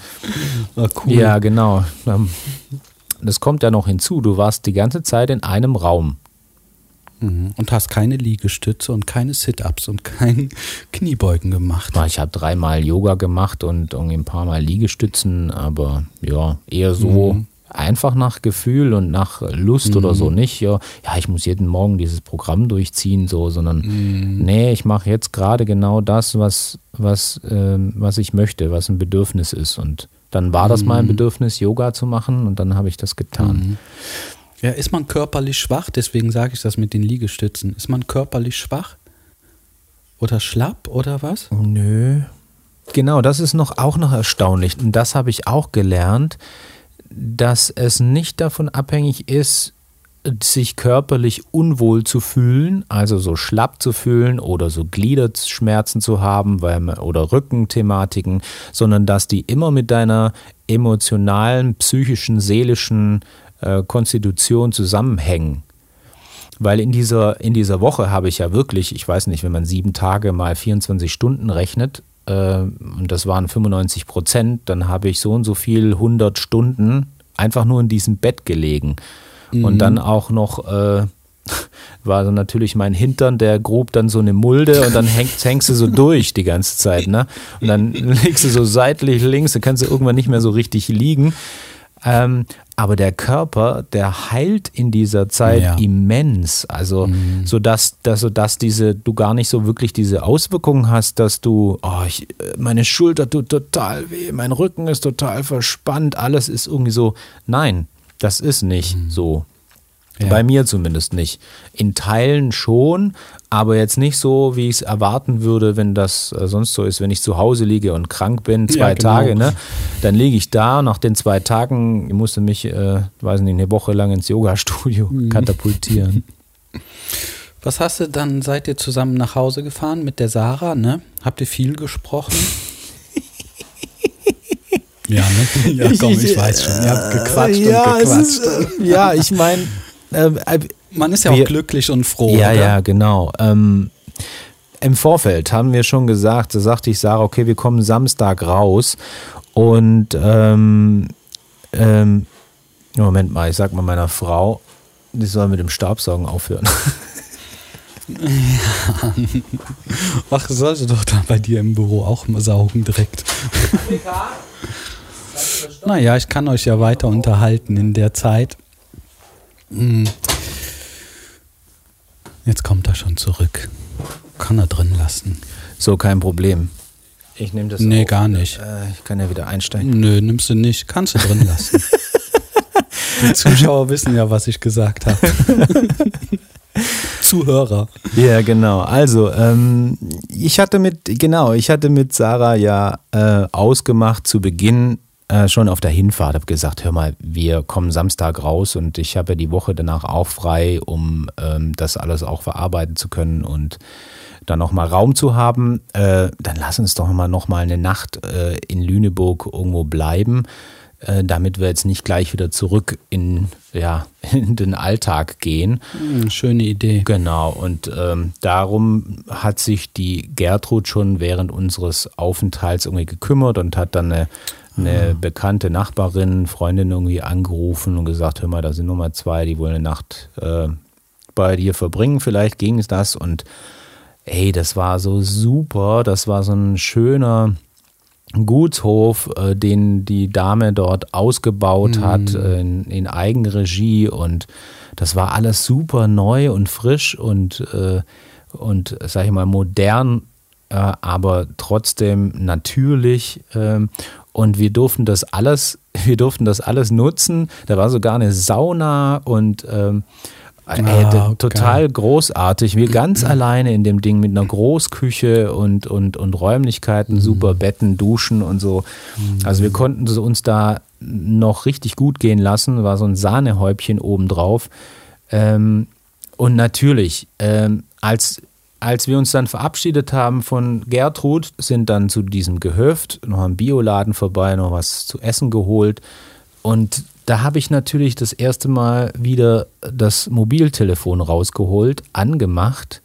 Ah, cool. Ja, genau. Ähm, Das kommt ja noch hinzu. Du warst die ganze Zeit in einem Raum. Mhm. Und hast keine Liegestütze und keine Sit-Ups und kein Kniebeugen gemacht. Ich habe dreimal Yoga gemacht und irgendwie ein paar Mal Liegestützen, aber ja, eher so Mhm. einfach nach Gefühl und nach Lust oder so nicht. Ja, ja, ich muss jeden Morgen dieses Programm durchziehen, so, sondern Mhm. nee, ich mache jetzt gerade genau das, was, was, ähm, was ich möchte, was ein Bedürfnis ist. Und dann war das Mhm. mein Bedürfnis, Yoga zu machen und dann habe ich das getan. Ja, ist man körperlich schwach? Deswegen sage ich das mit den Liegestützen. Ist man körperlich schwach? Oder schlapp oder was? Nö. Genau, das ist noch auch noch erstaunlich. Und das habe ich auch gelernt, dass es nicht davon abhängig ist, sich körperlich unwohl zu fühlen, also so schlapp zu fühlen oder so Gliederschmerzen zu haben weil, oder Rückenthematiken, sondern dass die immer mit deiner emotionalen, psychischen, seelischen äh, Konstitution zusammenhängen. Weil in dieser, in dieser Woche habe ich ja wirklich, ich weiß nicht, wenn man sieben Tage mal 24 Stunden rechnet, äh, und das waren 95 Prozent, dann habe ich so und so viel 100 Stunden einfach nur in diesem Bett gelegen. Und dann auch noch äh, war dann natürlich mein Hintern, der grub dann so eine Mulde und dann hängst, hängst du so durch die ganze Zeit, ne? Und dann legst du so seitlich links, dann kannst du irgendwann nicht mehr so richtig liegen. Ähm, aber der Körper, der heilt in dieser Zeit Ja. immens. Also, so dass, dass, so dass diese, du gar nicht so wirklich diese Auswirkungen hast, dass du, oh, ich, äh, meine Schulter tut total weh, mein Rücken ist total verspannt, alles ist irgendwie so. Nein, das ist nicht so. Ja. Bei mir zumindest nicht. In Teilen schon, aber jetzt nicht so, wie ich es erwarten würde, wenn das äh, sonst so ist. Wenn ich zu Hause liege und krank bin, zwei Ja, genau. Tage, ne, dann liege ich da. Nach den zwei Tagen ich musste mich, äh, weiß nicht, eine Woche lang ins Yoga-Studio Mhm. katapultieren. Was hast du dann, seid ihr zusammen nach Hause gefahren mit der Sarah, ne? Habt ihr viel gesprochen? ja, ne? Ja, komm, ich weiß schon. Ihr habt gequatscht ja, und gequatscht. ist, äh, ja, ich meine, äh, äh, Man ist ja auch wir- glücklich und froh. Ja, oder? ja, genau. Ähm, im Vorfeld haben wir schon gesagt, da sagte ich Sarah, okay, wir kommen Samstag raus und ähm, ähm, Moment mal, ich sag mal meiner Frau, die soll mit dem Staubsaugen aufhören. Ja. Ach, sollte doch da bei dir im Büro auch mal saugen direkt. naja, ich kann euch ja weiter unterhalten in der Zeit. Hm. Jetzt kommt er schon zurück. Kann er drin lassen. So, kein Problem. Ich nehme das Nee, auf. gar nicht. Äh, ich kann ja wieder einsteigen. Nö, nimmst du nicht. Kannst du drin lassen. Die Zuschauer wissen ja, was ich gesagt habe. Zuhörer. Ja, genau. Also, ähm, ich hatte mit, genau, ich hatte mit Sarah ja äh, ausgemacht zu Beginn, äh, schon auf der Hinfahrt, habe gesagt, hör mal, wir kommen Samstag raus und ich habe ja die Woche danach auch frei, um ähm, das alles auch verarbeiten zu können und dann nochmal Raum zu haben. Äh, dann lass uns doch mal nochmal eine Nacht äh, in Lüneburg irgendwo bleiben äh, damit wir jetzt nicht gleich wieder zurück in, ja, in den Alltag gehen. Hm, schöne Idee. Genau, und ähm, darum hat sich die Gertrud schon während unseres Aufenthalts irgendwie gekümmert und hat dann eine, eine bekannte Nachbarin, Freundin irgendwie angerufen und gesagt, hör mal, da sind Nummer zwei, die wollen eine Nacht äh, bei dir verbringen, vielleicht ging es das und ey, das war so super, das war so ein schöner Gutshof, äh, den die Dame dort ausgebaut Mhm. hat äh, in, in Eigenregie und das war alles super neu und frisch und, äh, und sag ich mal, modern, äh, aber trotzdem natürlich. Und wir durften das alles, wir durften das alles nutzen. Da war sogar eine Sauna und ähm, Ey, Ah, d- geil. total großartig. Wir ganz alleine in dem Ding mit einer Großküche und, und, und Räumlichkeiten, Mhm. super Betten, Duschen und so. Also wir konnten so uns da noch richtig gut gehen lassen. War so ein Sahnehäubchen obendrauf. Ähm, und natürlich, ähm, als, als wir uns dann verabschiedet haben von Gertrud, sind dann zu diesem Gehöft, noch am Bioladen vorbei, noch was zu essen geholt. Und da habe ich natürlich das erste Mal wieder das Mobiltelefon rausgeholt, angemacht,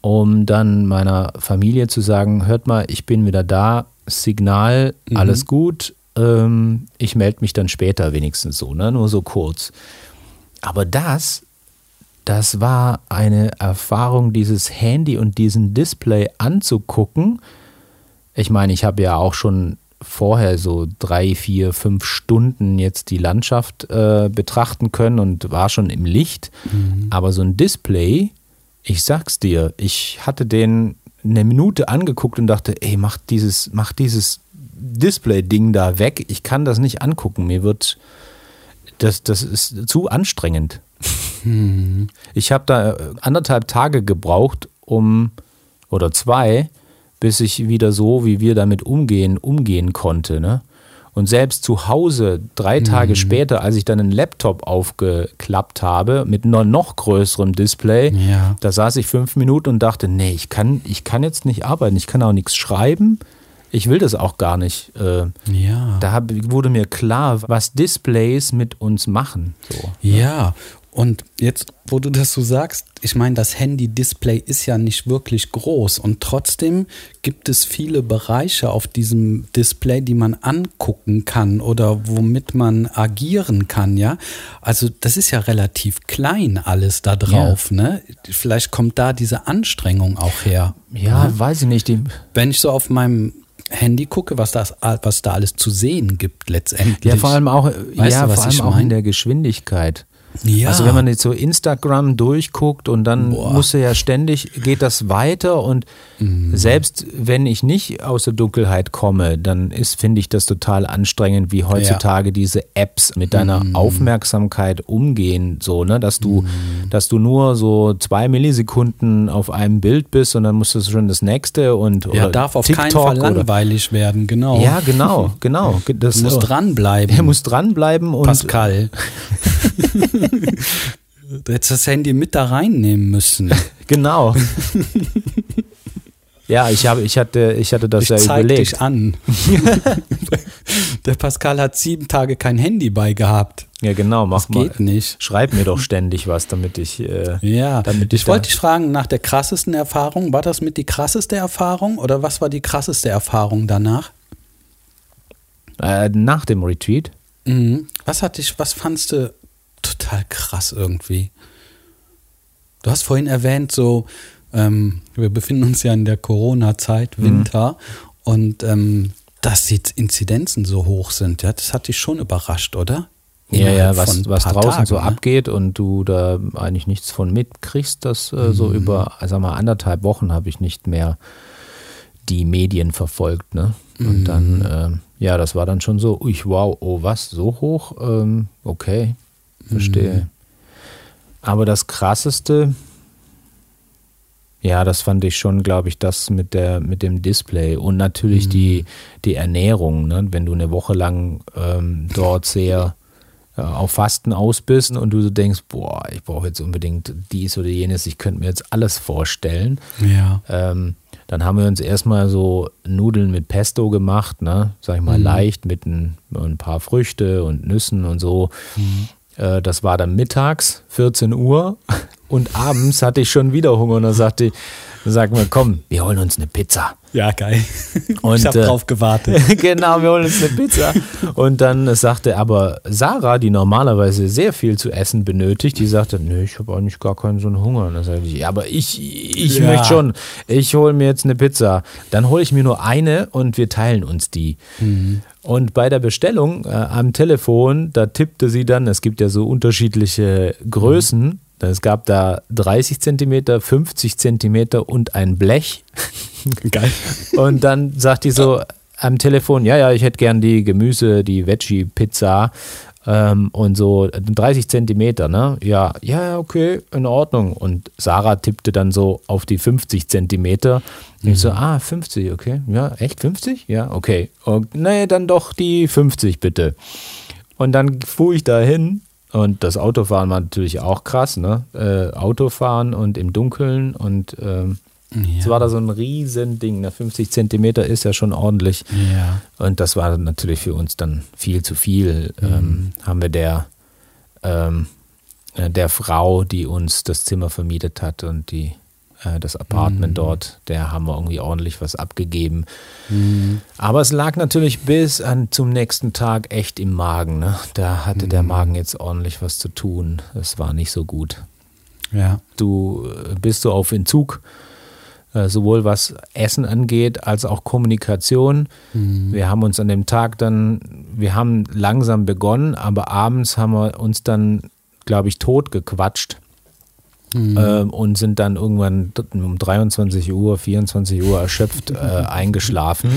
um dann meiner Familie zu sagen, hört mal, ich bin wieder da, Signal, alles gut, ähm, ich melde mich dann später wenigstens so, ne? nur so kurz. Aber das, das war eine Erfahrung, dieses Handy und diesen Display anzugucken. Ich meine, ich habe ja auch schon vorher so drei, vier, fünf Stunden jetzt die Landschaft äh, betrachten können und war schon im Licht. Aber so ein Display, ich sag's dir, ich hatte den eine Minute angeguckt und dachte, ey, mach dieses, mach dieses Display-Ding da weg. Ich kann das nicht angucken. Mir wird, das, das ist zu anstrengend. Ich habe da äh, anderthalb Tage gebraucht, um, oder zwei, bis ich wieder so, wie wir damit umgehen, umgehen konnte. Ne? Und selbst zu Hause, drei Tage später, als ich dann einen Laptop aufgeklappt habe, mit einer noch größerem Display, Ja. da saß ich fünf Minuten und dachte, nee, ich kann, ich kann jetzt nicht arbeiten, ich kann auch nichts schreiben, ich will das auch gar nicht. Äh, Ja. da hab, wurde mir klar, was Displays mit uns machen. So. Ja, und jetzt, wo du das so sagst, ich meine, das Handy-Display ist ja nicht wirklich groß und trotzdem gibt es viele Bereiche auf diesem Display, die man angucken kann oder womit man agieren kann, ja. Also das ist ja relativ klein alles da drauf, ne? Vielleicht kommt da diese Anstrengung auch her. Ja, weiß ich nicht. Wenn ich so auf meinem Handy gucke, was, das, was da alles zu sehen gibt letztendlich. ja, vor allem auch, Weißt ja, du, was vor allem auch in der Geschwindigkeit. Ja. Also wenn man jetzt so Instagram durchguckt und dann Boah. muss er ja ständig, geht das weiter und Mhm. selbst wenn ich nicht aus der Dunkelheit komme, dann ist, finde ich das total anstrengend, wie heutzutage diese Apps mit deiner Mhm. Aufmerksamkeit umgehen, so, ne, dass du, dass du nur so zwei Millisekunden auf einem Bild bist und dann musst du schon das nächste und ja, oder darf auf TikTok keinen Fall oder, langweilig werden, genau. Ja, genau, genau. Das, Du musst dranbleiben. Er muss dranbleiben und Pascal. du hättest das Handy mit da reinnehmen müssen. Genau. ja, ich habe, ich hatte, ich hatte das Ich ja zeig überlegt. dich an. Der Pascal hat sieben Tage kein Handy bei gehabt. Ja, genau, mach Das mal. geht nicht. Schreib mir doch ständig was, damit ich. Äh, Ja, damit ich da- wollte dich fragen, nach der krassesten Erfahrung, war das mit die krasseste Erfahrung oder was war die krasseste Erfahrung danach? äh, nach dem Retreat. Mhm. Was hat dich, was fandst du total krass irgendwie? Du hast vorhin erwähnt, so, ähm, wir befinden uns ja in der Corona-Zeit, Winter, und ähm, dass die Inzidenzen so hoch sind, ja, das hat dich schon überrascht, oder? Ja, ja, was, was draußen Tagen, so ne? abgeht und du da eigentlich nichts von mitkriegst, das äh, so über, sag mal, anderthalb Wochen habe ich nicht mehr die Medien verfolgt, ne? Und dann, ähm, ja, das war dann schon so, ich wow, oh was, so hoch? Ähm, okay, verstehe. Aber das krasseste, ja, das fand ich schon, glaube ich, das mit der mit dem Display und natürlich die die Ernährung, ne? wenn du eine Woche lang ähm, dort sehr äh, auf Fasten aus bist und du so denkst, boah, ich brauche jetzt unbedingt dies oder jenes, ich könnte mir jetzt alles vorstellen. Ja. Ähm, dann haben wir uns erstmal so Nudeln mit Pesto gemacht, ne? Sag ich mal, leicht mit ein, ein paar Früchte und Nüssen und so. Äh, das war dann mittags, 14 Uhr. Und abends hatte ich schon wieder Hunger und dann sagte ich, dann sagten wir, komm, wir holen uns eine Pizza. Ja, geil. Und, ich habe äh, drauf gewartet. genau, wir holen uns eine Pizza. Und dann sagte aber Sarah, die normalerweise sehr viel zu essen benötigt, die sagte, nö, ich habe eigentlich gar keinen so einen Hunger. Und dann sagte ich, ja, aber ich, ich Ja. möchte schon, ich hole mir jetzt eine Pizza. Dann hole ich mir nur eine und wir teilen uns die. Und bei der Bestellung äh, am Telefon, da tippte sie dann, es gibt ja so unterschiedliche Größen. Es gab da 30 Zentimeter, 50 Zentimeter und ein Blech. Geil. Und dann sagt die so am Telefon, ja, ja, ich hätte gern die Gemüse, die Veggie-Pizza ähm, und so 30 Zentimeter, ne? Ja, ja, okay, in Ordnung. Und Sarah tippte dann so auf die 50 Zentimeter. Und ich so, ah, 50, okay. Ja, echt 50? Ja, okay. Und, nee, dann doch die 50 bitte. Und dann fuhr ich da hin und das Autofahren war natürlich auch krass, ne? Äh, Autofahren und im Dunkeln und ähm, es war da so ein riesen Ding, ne? 50 Zentimeter ist ja schon ordentlich. Ja. Und das war natürlich für uns dann viel zu viel. Ähm, haben wir der, ähm, äh, der Frau, die uns das Zimmer vermietet hat und die äh, das Apartment dort, der haben wir irgendwie ordentlich was abgegeben. Aber es lag natürlich bis an zum nächsten Tag echt im Magen. Ne? Da hatte der Magen jetzt ordentlich was zu tun. Das war nicht so gut. Ja. Du äh, bist so auf Entzug, äh, sowohl was Essen angeht, als auch Kommunikation. Wir haben uns an dem Tag dann, wir haben langsam begonnen, aber abends haben wir uns dann, glaube ich, tot gequatscht. Ähm, und sind dann irgendwann um 23 Uhr, 24 Uhr erschöpft äh, eingeschlafen.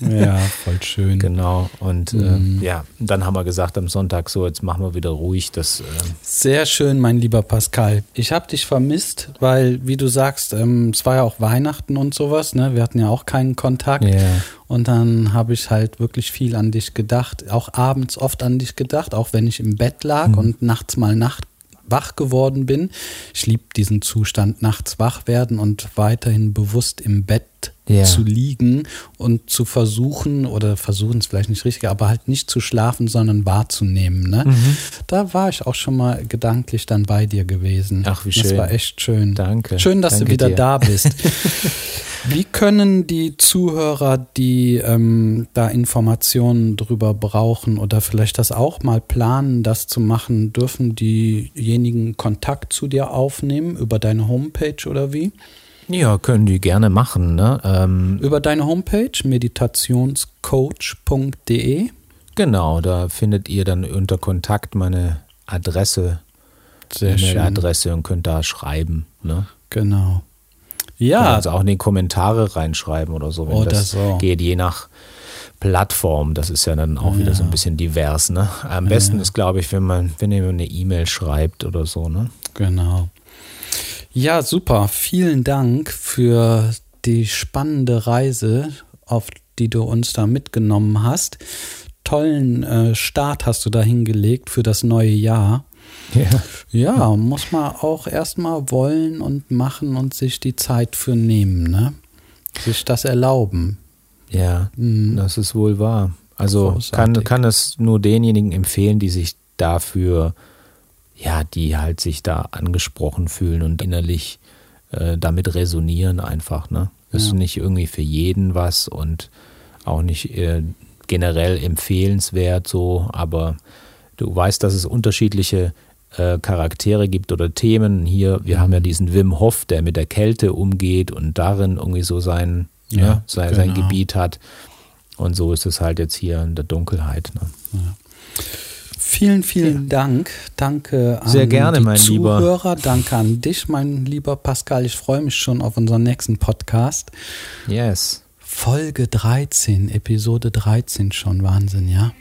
Ja, voll schön. genau. Und äh, ja, dann haben wir gesagt am Sonntag so, jetzt machen wir wieder ruhig. Das, äh, Sehr schön, mein lieber Pascal. Ich habe dich vermisst, weil, wie du sagst, ähm, es war ja auch Weihnachten und sowas. Ne? Wir hatten ja auch keinen Kontakt. Ja. Und dann habe ich halt wirklich viel an dich gedacht. Auch abends oft an dich gedacht, auch wenn ich im Bett lag Mhm. und nachts mal nacht wach geworden bin. Ich liebe diesen Zustand, nachts wach werden und weiterhin bewusst im Bett Ja. zu liegen und zu versuchen, oder versuchen es vielleicht nicht richtig, aber halt nicht zu schlafen, sondern wahrzunehmen. Ne? Mhm. Da war ich auch schon mal gedanklich dann bei dir gewesen. Ach, wie Das schön. war echt schön. Danke. Schön, dass Danke du wieder dir. da bist. Wie können die Zuhörer, die ähm, da Informationen drüber brauchen oder vielleicht das auch mal planen, das zu machen, dürfen diejenigen Kontakt zu dir aufnehmen über deine Homepage oder wie? Ja, können die gerne machen. Ne? Ähm, Über deine Homepage meditationscoach.de. genau, da findet ihr dann unter Kontakt meine Adresse. E-Mail-Adresse und könnt da schreiben. Ne? Genau. Ja. Ja, Also auch in die Kommentare reinschreiben oder so, wenn Oder das so. geht, je nach Plattform. Das ist ja dann auch wieder so ein bisschen divers. Ne? Am besten ist, glaube ich, wenn man, wenn ihr eine E-Mail schreibt oder so. Ne? Genau. Ja, super. Vielen Dank für die spannende Reise, auf die du uns da mitgenommen hast. Tollen äh, Start hast du da hingelegt für das neue Jahr. Ja. Ja, muss man auch erstmal wollen und machen und sich die Zeit für nehmen, ne? Sich das erlauben. Ja, das ist wohl wahr. Also Großartig. kann, kann es nur denjenigen empfehlen, die sich dafür, ja, die halt sich da angesprochen fühlen und innerlich äh, damit resonieren einfach, ne? Das ja. ist nicht irgendwie für jeden was und auch nicht äh, generell empfehlenswert so, aber du weißt, dass es unterschiedliche äh, Charaktere gibt oder Themen. Hier, wir haben ja diesen Wim Hof, der mit der Kälte umgeht und darin irgendwie so sein, ja, ja sein, genau. sein, Gebiet hat. Und so ist es halt jetzt hier in der Dunkelheit. Ne? Ja. Vielen, vielen ja. Dank. Danke an Sehr gerne, die mein Zuhörer. Lieber. Danke an dich, mein lieber Pascal. Ich freue mich schon auf unseren nächsten Podcast. Yes. Folge 13, Episode 13 schon. Wahnsinn, ja?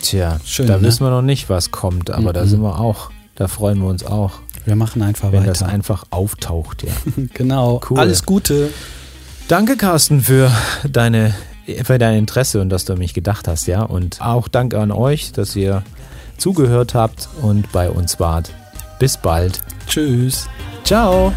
Tja, Schön, da ne? wissen wir noch nicht, was kommt, aber mm -mm. da sind wir auch. Da freuen wir uns auch. Wir machen einfach wenn weiter. Wenn das einfach auftaucht, ja. genau. Cool. Alles Gute. Danke, Carsten, für deine für dein Interesse und dass du an mich gedacht hast, ja. Und auch danke an euch, dass ihr zugehört habt und bei uns wart. Bis bald. Tschüss. Ciao.